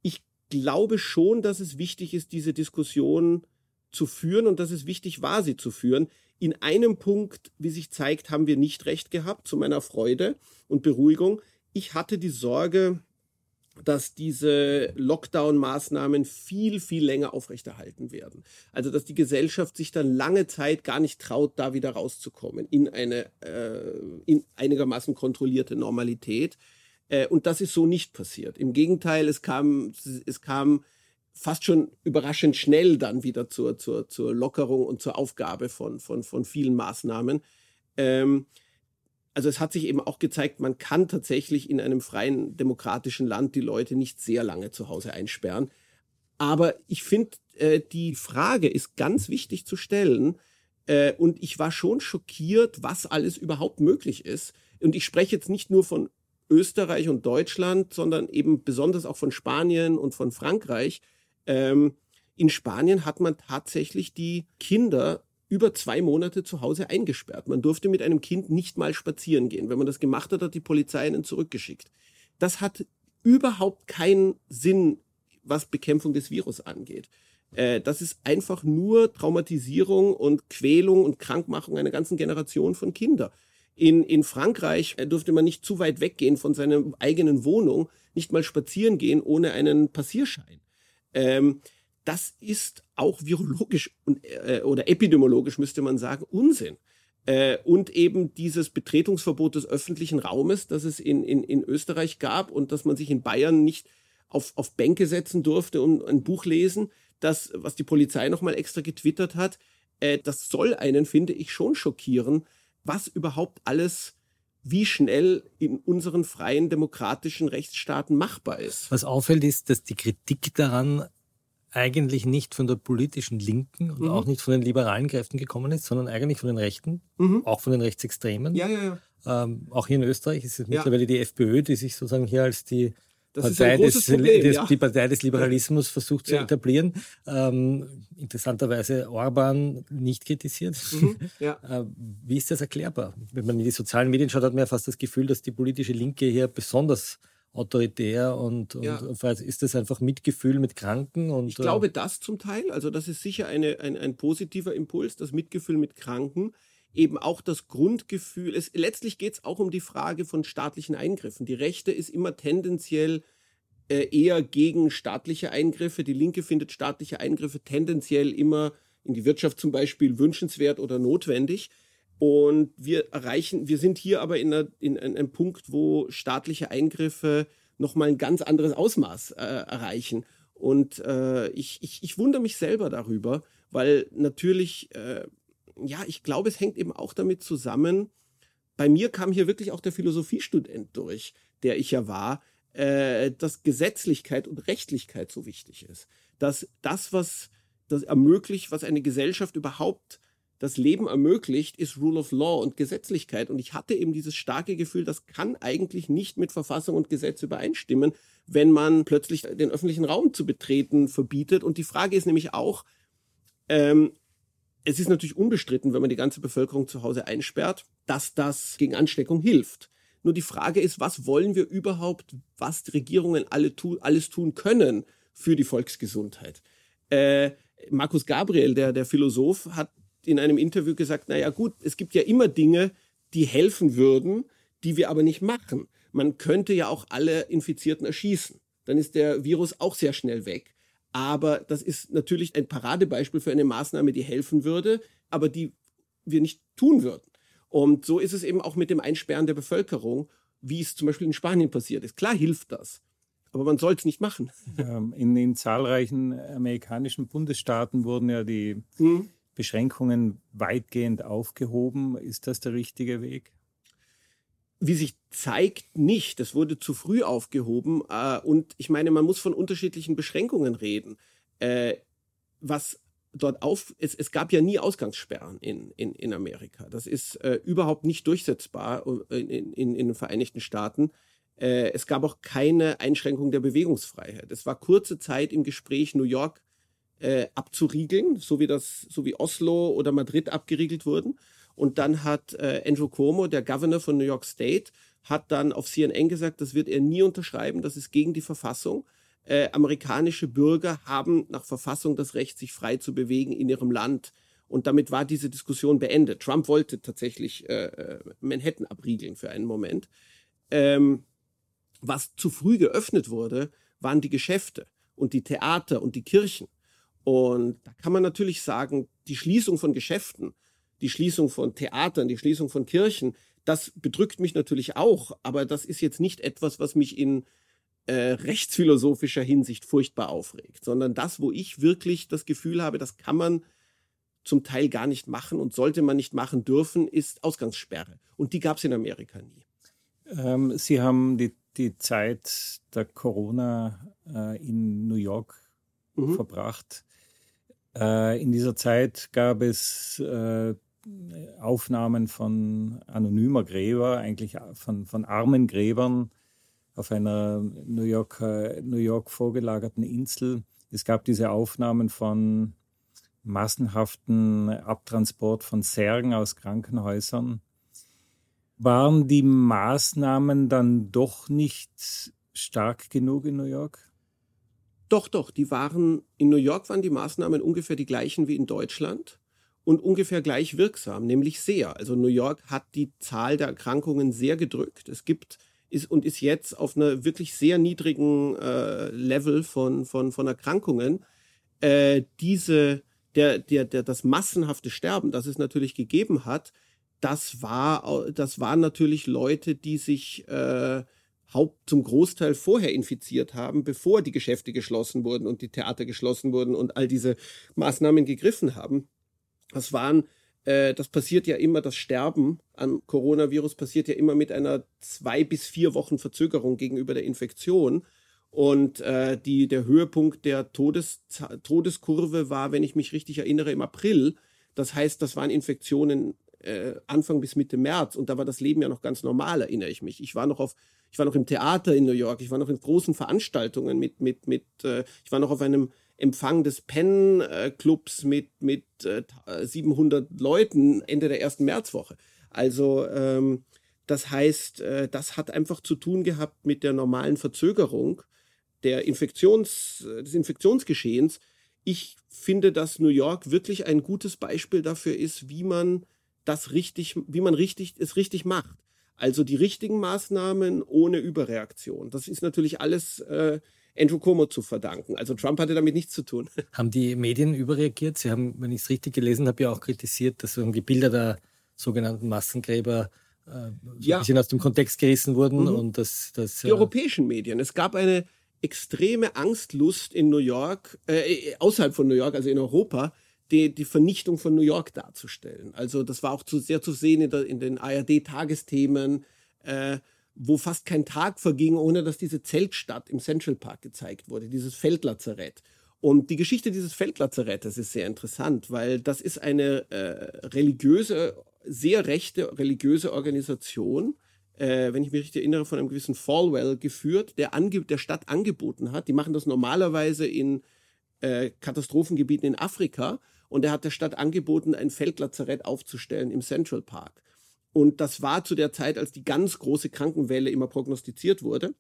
Ich glaube schon, dass es wichtig ist, diese Diskussion zu führen und dass es wichtig war, sie zu führen. In einem Punkt, wie sich zeigt, haben wir nicht recht gehabt, zu meiner Freude und Beruhigung. Ich hatte die Sorge, dass diese Lockdown-Maßnahmen viel, viel länger aufrechterhalten werden. Also dass die Gesellschaft sich dann lange Zeit gar nicht traut, da wieder rauszukommen in eine äh, in einigermaßen kontrollierte Normalität. Äh, und das ist so nicht passiert. Im Gegenteil, es kam, es kam fast schon überraschend schnell dann wieder zur, zur, zur Lockerung und zur Aufgabe von, von, von vielen Maßnahmen. Ähm, also es hat sich eben auch gezeigt, man kann tatsächlich in einem freien demokratischen Land die Leute nicht sehr lange zu Hause einsperren. Aber ich finde, äh, die Frage ist ganz wichtig zu stellen. Äh, und ich war schon schockiert, was alles überhaupt möglich ist. Und ich spreche jetzt nicht nur von Österreich und Deutschland, sondern eben besonders auch von Spanien und von Frankreich. Ähm, in Spanien hat man tatsächlich die Kinder über zwei Monate zu Hause eingesperrt. Man durfte mit einem Kind nicht mal spazieren gehen. Wenn man das gemacht hat, hat die Polizei einen zurückgeschickt. Das hat überhaupt keinen Sinn, was Bekämpfung des Virus angeht. Äh, das ist einfach nur Traumatisierung und Quälung und Krankmachung einer ganzen Generation von Kindern. In, in Frankreich äh, durfte man nicht zu weit weggehen von seiner eigenen Wohnung, nicht mal spazieren gehen ohne einen Passierschein. Ähm, das ist auch virologisch und, äh, oder epidemiologisch, müsste man sagen, Unsinn. Äh, und eben dieses Betretungsverbot des öffentlichen Raumes, das es in, in, in Österreich gab und dass man sich in Bayern nicht auf, auf Bänke setzen durfte und ein Buch lesen, das, was die Polizei nochmal extra getwittert hat, äh, das soll einen, finde ich, schon schockieren, was überhaupt alles wie schnell in unseren freien demokratischen Rechtsstaaten machbar ist. Was auffällt, ist, dass die Kritik daran eigentlich nicht von der politischen Linken und mhm. auch nicht von den liberalen Kräften gekommen ist, sondern eigentlich von den Rechten, mhm. auch von den Rechtsextremen. Ja, ja, ja. Ähm, auch hier in Österreich ist es mittlerweile die FPÖ, die sich sozusagen hier als die das Partei des, Problem, des, ja. die Partei des Liberalismus versucht zu ja. etablieren. Ähm, interessanterweise Orban nicht kritisiert. Mhm, *laughs* ja. äh, wie ist das erklärbar? Wenn man in die sozialen Medien schaut, hat man ja fast das Gefühl, dass die politische Linke hier besonders autoritär und, und ja. ist das einfach Mitgefühl mit Kranken? Und, ich glaube das zum Teil. Also das ist sicher eine, ein, ein positiver Impuls, das Mitgefühl mit Kranken eben auch das Grundgefühl, es, letztlich geht es auch um die Frage von staatlichen Eingriffen. Die Rechte ist immer tendenziell äh, eher gegen staatliche Eingriffe. Die Linke findet staatliche Eingriffe tendenziell immer in die Wirtschaft zum Beispiel wünschenswert oder notwendig. Und wir erreichen, wir sind hier aber in, einer, in, in einem Punkt, wo staatliche Eingriffe nochmal ein ganz anderes Ausmaß äh, erreichen. Und äh, ich, ich, ich wundere mich selber darüber, weil natürlich, äh, ja, ich glaube, es hängt eben auch damit zusammen, bei mir kam hier wirklich auch der Philosophiestudent durch, der ich ja war, äh, dass Gesetzlichkeit und Rechtlichkeit so wichtig ist. Dass das, was das ermöglicht, was eine Gesellschaft überhaupt das Leben ermöglicht, ist Rule of Law und Gesetzlichkeit. Und ich hatte eben dieses starke Gefühl, das kann eigentlich nicht mit Verfassung und Gesetz übereinstimmen, wenn man plötzlich den öffentlichen Raum zu betreten verbietet. Und die Frage ist nämlich auch, ähm, es ist natürlich unbestritten, wenn man die ganze Bevölkerung zu Hause einsperrt, dass das gegen Ansteckung hilft. Nur die Frage ist, was wollen wir überhaupt, was die Regierungen alle tu alles tun können für die Volksgesundheit? Äh, Markus Gabriel, der, der Philosoph, hat in einem Interview gesagt, naja gut, es gibt ja immer Dinge, die helfen würden, die wir aber nicht machen. Man könnte ja auch alle Infizierten erschießen. Dann ist der Virus auch sehr schnell weg. Aber das ist natürlich ein Paradebeispiel für eine Maßnahme, die helfen würde, aber die wir nicht tun würden. Und so ist es eben auch mit dem Einsperren der Bevölkerung, wie es zum Beispiel in Spanien passiert ist. Klar hilft das, aber man soll es nicht machen. Ähm, in den zahlreichen amerikanischen Bundesstaaten wurden ja die hm. Beschränkungen weitgehend aufgehoben. Ist das der richtige Weg? Wie sich zeigt, nicht. Das wurde zu früh aufgehoben. Äh, und ich meine, man muss von unterschiedlichen Beschränkungen reden. Äh, was dort auf, es, es gab ja nie Ausgangssperren in, in, in Amerika. Das ist äh, überhaupt nicht durchsetzbar in, in, in den Vereinigten Staaten. Äh, es gab auch keine Einschränkung der Bewegungsfreiheit. Es war kurze Zeit im Gespräch, New York äh, abzuriegeln, so wie das, so wie Oslo oder Madrid abgeriegelt wurden. Und dann hat äh, Andrew Cuomo, der Governor von New York State, hat dann auf CNN gesagt, das wird er nie unterschreiben, das ist gegen die Verfassung. Äh, amerikanische Bürger haben nach Verfassung das Recht, sich frei zu bewegen in ihrem Land. Und damit war diese Diskussion beendet. Trump wollte tatsächlich äh, äh Manhattan abriegeln für einen Moment. Ähm, was zu früh geöffnet wurde, waren die Geschäfte und die Theater und die Kirchen. Und da kann man natürlich sagen, die Schließung von Geschäften, die Schließung von Theatern, die Schließung von Kirchen, das bedrückt mich natürlich auch, aber das ist jetzt nicht etwas, was mich in äh, rechtsphilosophischer Hinsicht furchtbar aufregt, sondern das, wo ich wirklich das Gefühl habe, das kann man zum Teil gar nicht machen und sollte man nicht machen dürfen, ist Ausgangssperre. Und die gab es in Amerika nie. Ähm, Sie haben die, die Zeit der Corona äh, in New York mhm. verbracht. Äh, in dieser Zeit gab es äh, Aufnahmen von anonymer Gräber, eigentlich von, von armen Gräbern auf einer New York, New York vorgelagerten Insel. Es gab diese Aufnahmen von massenhaften Abtransport von Särgen aus Krankenhäusern. Waren die Maßnahmen dann doch nicht stark genug in New York? Doch, doch, die waren, in New York waren die Maßnahmen ungefähr die gleichen wie in Deutschland und ungefähr gleich wirksam, nämlich sehr. Also New York hat die Zahl der Erkrankungen sehr gedrückt. Es gibt ist und ist jetzt auf einer wirklich sehr niedrigen äh, Level von, von, von Erkrankungen. Äh, diese, der, der, der, das massenhafte Sterben, das es natürlich gegeben hat, das war, das waren natürlich Leute, die sich äh, Haupt zum Großteil vorher infiziert haben, bevor die Geschäfte geschlossen wurden und die Theater geschlossen wurden und all diese Maßnahmen gegriffen haben. Das waren, äh, das passiert ja immer, das Sterben am Coronavirus passiert ja immer mit einer zwei bis vier Wochen Verzögerung gegenüber der Infektion. Und äh, die, der Höhepunkt der Todes, Todeskurve war, wenn ich mich richtig erinnere, im April. Das heißt, das waren Infektionen äh, Anfang bis Mitte März und da war das Leben ja noch ganz normal, erinnere ich mich. Ich war noch auf, ich war noch im Theater in New York, ich war noch in großen Veranstaltungen mit, mit, mit, äh, ich war noch auf einem Empfang des Penn Clubs mit, mit äh, 700 Leuten Ende der ersten Märzwoche. Also, ähm, das heißt, äh, das hat einfach zu tun gehabt mit der normalen Verzögerung der Infektions, des Infektionsgeschehens. Ich finde, dass New York wirklich ein gutes Beispiel dafür ist, wie man das richtig, wie man richtig, es richtig macht. Also die richtigen Maßnahmen ohne Überreaktion. Das ist natürlich alles äh, Andrew Cuomo zu verdanken. Also Trump hatte damit nichts zu tun. *laughs* Haben die Medien überreagiert? Sie haben, wenn ich es richtig gelesen habe, ja auch kritisiert, dass die Bilder der sogenannten Massengräber äh, ja. ein bisschen aus dem Kontext gerissen wurden. Mhm. Und das, das, die äh, europäischen Medien. Es gab eine extreme Angstlust in New York, äh, außerhalb von New York, also in Europa, die, die Vernichtung von New York darzustellen. Also das war auch zu, sehr zu sehen in, der, in den ARD-Tagesthemen, äh, wo fast kein Tag verging, ohne dass diese Zeltstadt im Central Park gezeigt wurde, dieses Feldlazarett. Und die Geschichte dieses Feldlazarettes ist sehr interessant, weil das ist eine äh, religiöse, sehr rechte religiöse Organisation, äh, wenn ich mich richtig erinnere, von einem gewissen Falwell geführt, der der Stadt angeboten hat. Die machen das normalerweise in äh, Katastrophengebieten in Afrika und er hat der Stadt angeboten, ein Feldlazarett aufzustellen im Central Park. Und das war zu der Zeit, als die ganz große Krankenwelle immer prognostiziert wurde.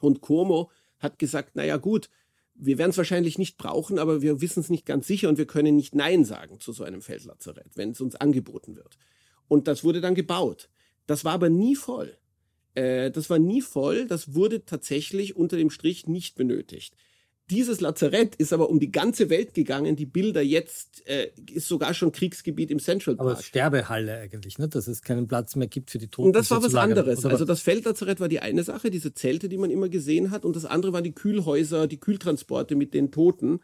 Und Cuomo hat gesagt, naja gut, wir werden es wahrscheinlich nicht brauchen, aber wir wissen es nicht ganz sicher und wir können nicht Nein sagen zu so einem Feldlazarett, wenn es uns angeboten wird. Und das wurde dann gebaut. Das war aber nie voll. Äh, das war nie voll. Das wurde tatsächlich unter dem Strich nicht benötigt. Dieses Lazarett ist aber um die ganze Welt gegangen. Die Bilder jetzt äh, ist sogar schon Kriegsgebiet im Central Park. Aber Sterbehalle eigentlich, ne? dass es keinen Platz mehr gibt für die Toten. Und das war was anderes. Also das Feldlazarett war die eine Sache, diese Zelte, die man immer gesehen hat, und das andere waren die Kühlhäuser, die Kühltransporte mit den Toten.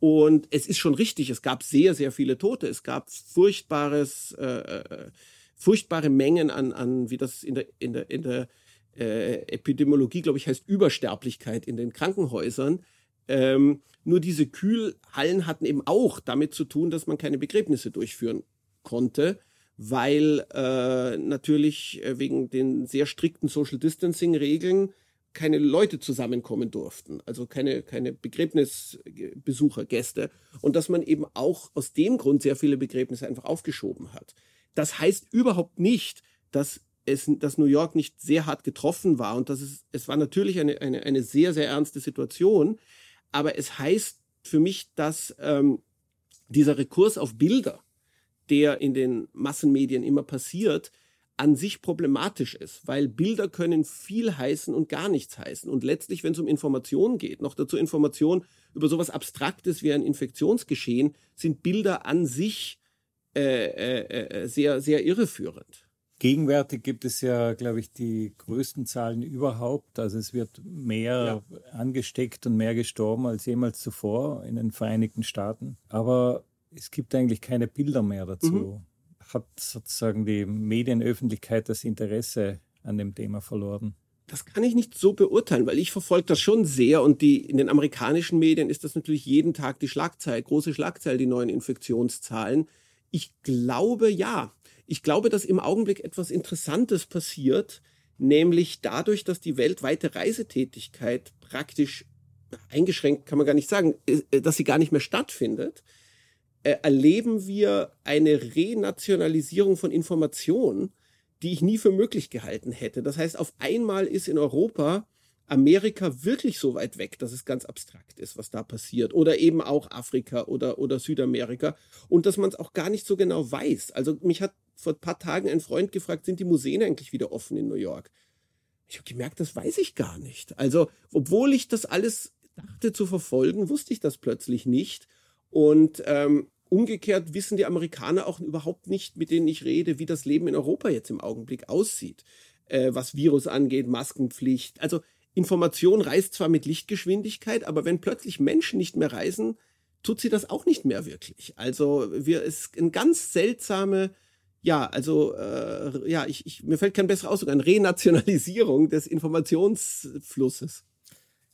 Und es ist schon richtig, es gab sehr, sehr viele Tote. Es gab furchtbares, äh, äh furchtbare Mengen an, an, wie das in der, in der, in der äh, Epidemiologie, glaube ich, heißt Übersterblichkeit in den Krankenhäusern. Ähm, nur diese Kühlhallen hatten eben auch damit zu tun, dass man keine Begräbnisse durchführen konnte, weil äh, natürlich äh, wegen den sehr strikten Social Distancing Regeln keine Leute zusammenkommen durften, also keine, keine Begräbnisbesucher, Gäste. Und dass man eben auch aus dem Grund sehr viele Begräbnisse einfach aufgeschoben hat. Das heißt überhaupt nicht, dass es, dass New York nicht sehr hart getroffen war und dass es, es war natürlich eine, eine, eine sehr, sehr ernste Situation. Aber es heißt für mich, dass ähm, dieser Rekurs auf Bilder, der in den Massenmedien immer passiert, an sich problematisch ist, weil Bilder können viel heißen und gar nichts heißen. Und letztlich, wenn es um Informationen geht, noch dazu Informationen über sowas Abstraktes wie ein Infektionsgeschehen, sind Bilder an sich äh, äh, äh sehr, sehr irreführend. Gegenwärtig gibt es ja, glaube ich, die größten Zahlen überhaupt. Also es wird mehr ja. angesteckt und mehr gestorben als jemals zuvor in den Vereinigten Staaten. Aber es gibt eigentlich keine Bilder mehr dazu. Mhm. Hat sozusagen die Medienöffentlichkeit das Interesse an dem Thema verloren? Das kann ich nicht so beurteilen, weil ich verfolge das schon sehr und die in den amerikanischen Medien ist das natürlich jeden Tag die Schlagzeile, große Schlagzeile, die neuen Infektionszahlen. Ich glaube ja, ich glaube, dass im Augenblick etwas Interessantes passiert, nämlich dadurch, dass die weltweite Reisetätigkeit praktisch eingeschränkt, kann man gar nicht sagen, äh, dass sie gar nicht mehr stattfindet, äh, erleben wir eine Renationalisierung von Informationen, die ich nie für möglich gehalten hätte. Das heißt, auf einmal ist in Europa Amerika wirklich so weit weg, dass es ganz abstrakt ist, was da passiert. Oder eben auch Afrika oder, oder Südamerika. Und dass man es auch gar nicht so genau weiß. Also mich hat vor ein paar Tagen ein Freund gefragt, sind die Museen eigentlich wieder offen in New York? Ich habe gemerkt, das weiß ich gar nicht. Also, obwohl ich das alles dachte zu verfolgen, wusste ich das plötzlich nicht. Und ähm, umgekehrt wissen die Amerikaner auch überhaupt nicht, mit denen ich rede, wie das Leben in Europa jetzt im Augenblick aussieht. Äh, was Virus angeht, Maskenpflicht. Also Information reist zwar mit Lichtgeschwindigkeit, aber wenn plötzlich Menschen nicht mehr reisen, tut sie das auch nicht mehr wirklich. Also wir, es ist eine ganz seltsame ja, also äh, ja, ich, ich, mir fällt kein besserer Ausdruck an, Renationalisierung des Informationsflusses.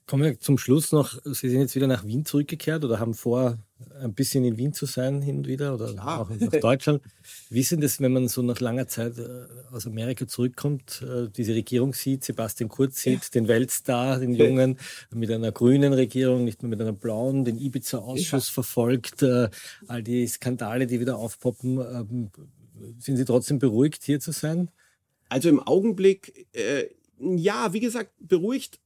Kommen wir zum Schluss noch. Sie sind jetzt wieder nach Wien zurückgekehrt oder haben vor, ein bisschen in Wien zu sein hin und wieder oder ja. auch nach Deutschland. *laughs* Wie denn das, wenn man so nach langer Zeit äh, aus Amerika zurückkommt, äh, diese Regierung sieht, Sebastian Kurz sieht, ja. den Weltstar, den Jungen, mit einer grünen Regierung, nicht mehr mit einer blauen, den Ibiza-Ausschuss ja. verfolgt, äh, all die Skandale, die wieder aufpoppen. Sind Sie trotzdem beruhigt, hier zu sein? Also im Augenblick, äh, ja, wie gesagt, beruhigt.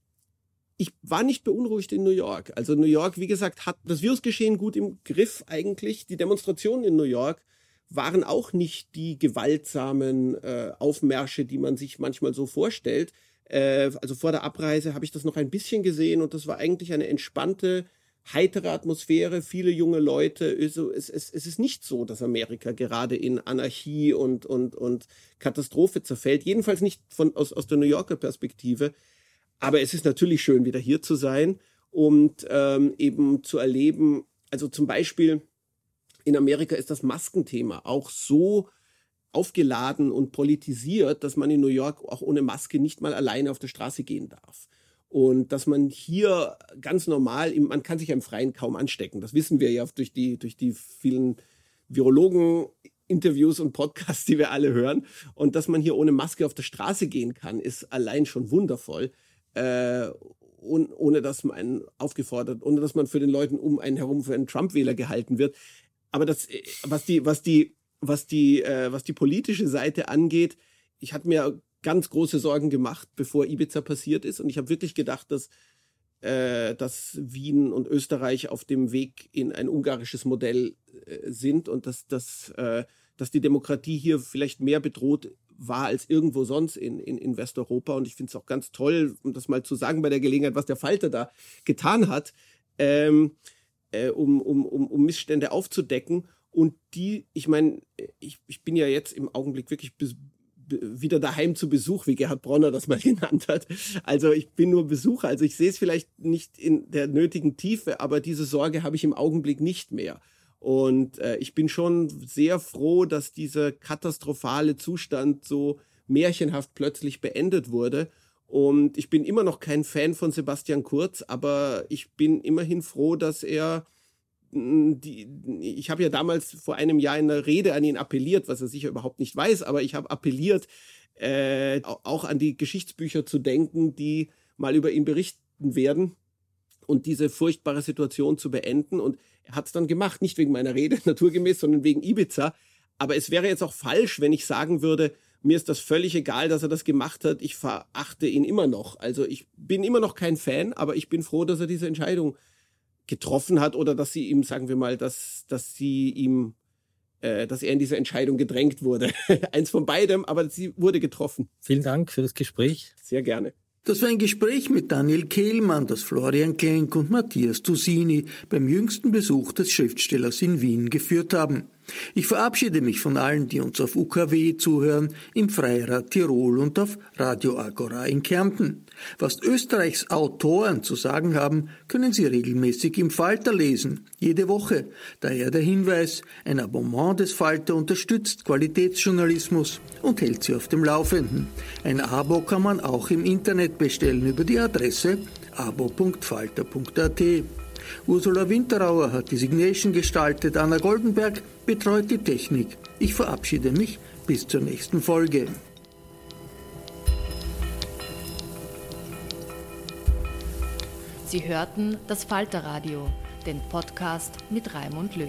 Ich war nicht beunruhigt in New York. Also New York, wie gesagt, hat das Virusgeschehen gut im Griff eigentlich. Die Demonstrationen in New York waren auch nicht die gewaltsamen äh, Aufmärsche, die man sich manchmal so vorstellt. Äh, also vor der Abreise habe ich das noch ein bisschen gesehen und das war eigentlich eine entspannte heitere Atmosphäre, viele junge Leute. Es, es, es ist nicht so, dass Amerika gerade in Anarchie und, und, und Katastrophe zerfällt. Jedenfalls nicht von, aus, aus der New Yorker Perspektive. Aber es ist natürlich schön, wieder hier zu sein und ähm, eben zu erleben, also zum Beispiel in Amerika ist das Maskenthema auch so aufgeladen und politisiert, dass man in New York auch ohne Maske nicht mal alleine auf der Straße gehen darf. Und dass man hier ganz normal, man kann sich im Freien kaum anstecken. Das wissen wir ja durch die, durch die vielen Virologen, Interviews und Podcasts, die wir alle hören. Und dass man hier ohne Maske auf der Straße gehen kann, ist allein schon wundervoll. Äh, und, ohne dass man aufgefordert, ohne dass man für den Leuten um einen herum für einen Trump-Wähler gehalten wird. Aber das, was die, was die, was die, äh, was die politische Seite angeht, ich hatte mir ganz große Sorgen gemacht, bevor Ibiza passiert ist. Und ich habe wirklich gedacht, dass, äh, dass Wien und Österreich auf dem Weg in ein ungarisches Modell äh, sind und dass, dass, äh, dass die Demokratie hier vielleicht mehr bedroht war als irgendwo sonst in, in, in Westeuropa. Und ich finde es auch ganz toll, um das mal zu sagen bei der Gelegenheit, was der Falter da getan hat, ähm, äh, um, um, um, um Missstände aufzudecken. Und die, ich meine, ich, ich bin ja jetzt im Augenblick wirklich wieder daheim zu Besuch, wie Gerhard Bronner das mal *laughs* genannt hat. Also ich bin nur Besucher, also ich sehe es vielleicht nicht in der nötigen Tiefe, aber diese Sorge habe ich im Augenblick nicht mehr. Und äh, ich bin schon sehr froh, dass dieser katastrophale Zustand so märchenhaft plötzlich beendet wurde. Und ich bin immer noch kein Fan von Sebastian Kurz, aber ich bin immerhin froh, dass er die, ich habe ja damals vor einem Jahr in einer Rede an ihn appelliert, was er sicher überhaupt nicht weiß, aber ich habe appelliert, äh, auch an die Geschichtsbücher zu denken, die mal über ihn berichten werden und diese furchtbare Situation zu beenden. Und er hat es dann gemacht, nicht wegen meiner Rede, *laughs* naturgemäß, sondern wegen Ibiza. Aber es wäre jetzt auch falsch, wenn ich sagen würde, mir ist das völlig egal, dass er das gemacht hat. Ich verachte ihn immer noch. Also ich bin immer noch kein Fan, aber ich bin froh, dass er diese Entscheidung getroffen hat oder dass sie ihm, sagen wir mal, dass, dass sie ihm, äh, dass er in diese Entscheidung gedrängt wurde. *laughs* Eins von beidem, aber sie wurde getroffen. Vielen Dank für das Gespräch. Sehr gerne. Das war ein Gespräch mit Daniel Kehlmann, das Florian Klenk und Matthias Tusini beim jüngsten Besuch des Schriftstellers in Wien geführt haben. Ich verabschiede mich von allen, die uns auf UKW zuhören, im Freirad Tirol und auf Radio Agora in Kärnten. Was Österreichs Autoren zu sagen haben, können Sie regelmäßig im Falter lesen, jede Woche. Daher der Hinweis, ein Abonnement des Falter unterstützt Qualitätsjournalismus und hält Sie auf dem Laufenden. Ein Abo kann man auch im Internet bestellen über die Adresse abo.falter.at. Ursula Winterauer hat die Signation gestaltet, Anna Goldenberg betreut die Technik. Ich verabschiede mich bis zur nächsten Folge. Sie hörten das Falterradio, den Podcast mit Raimund Löw.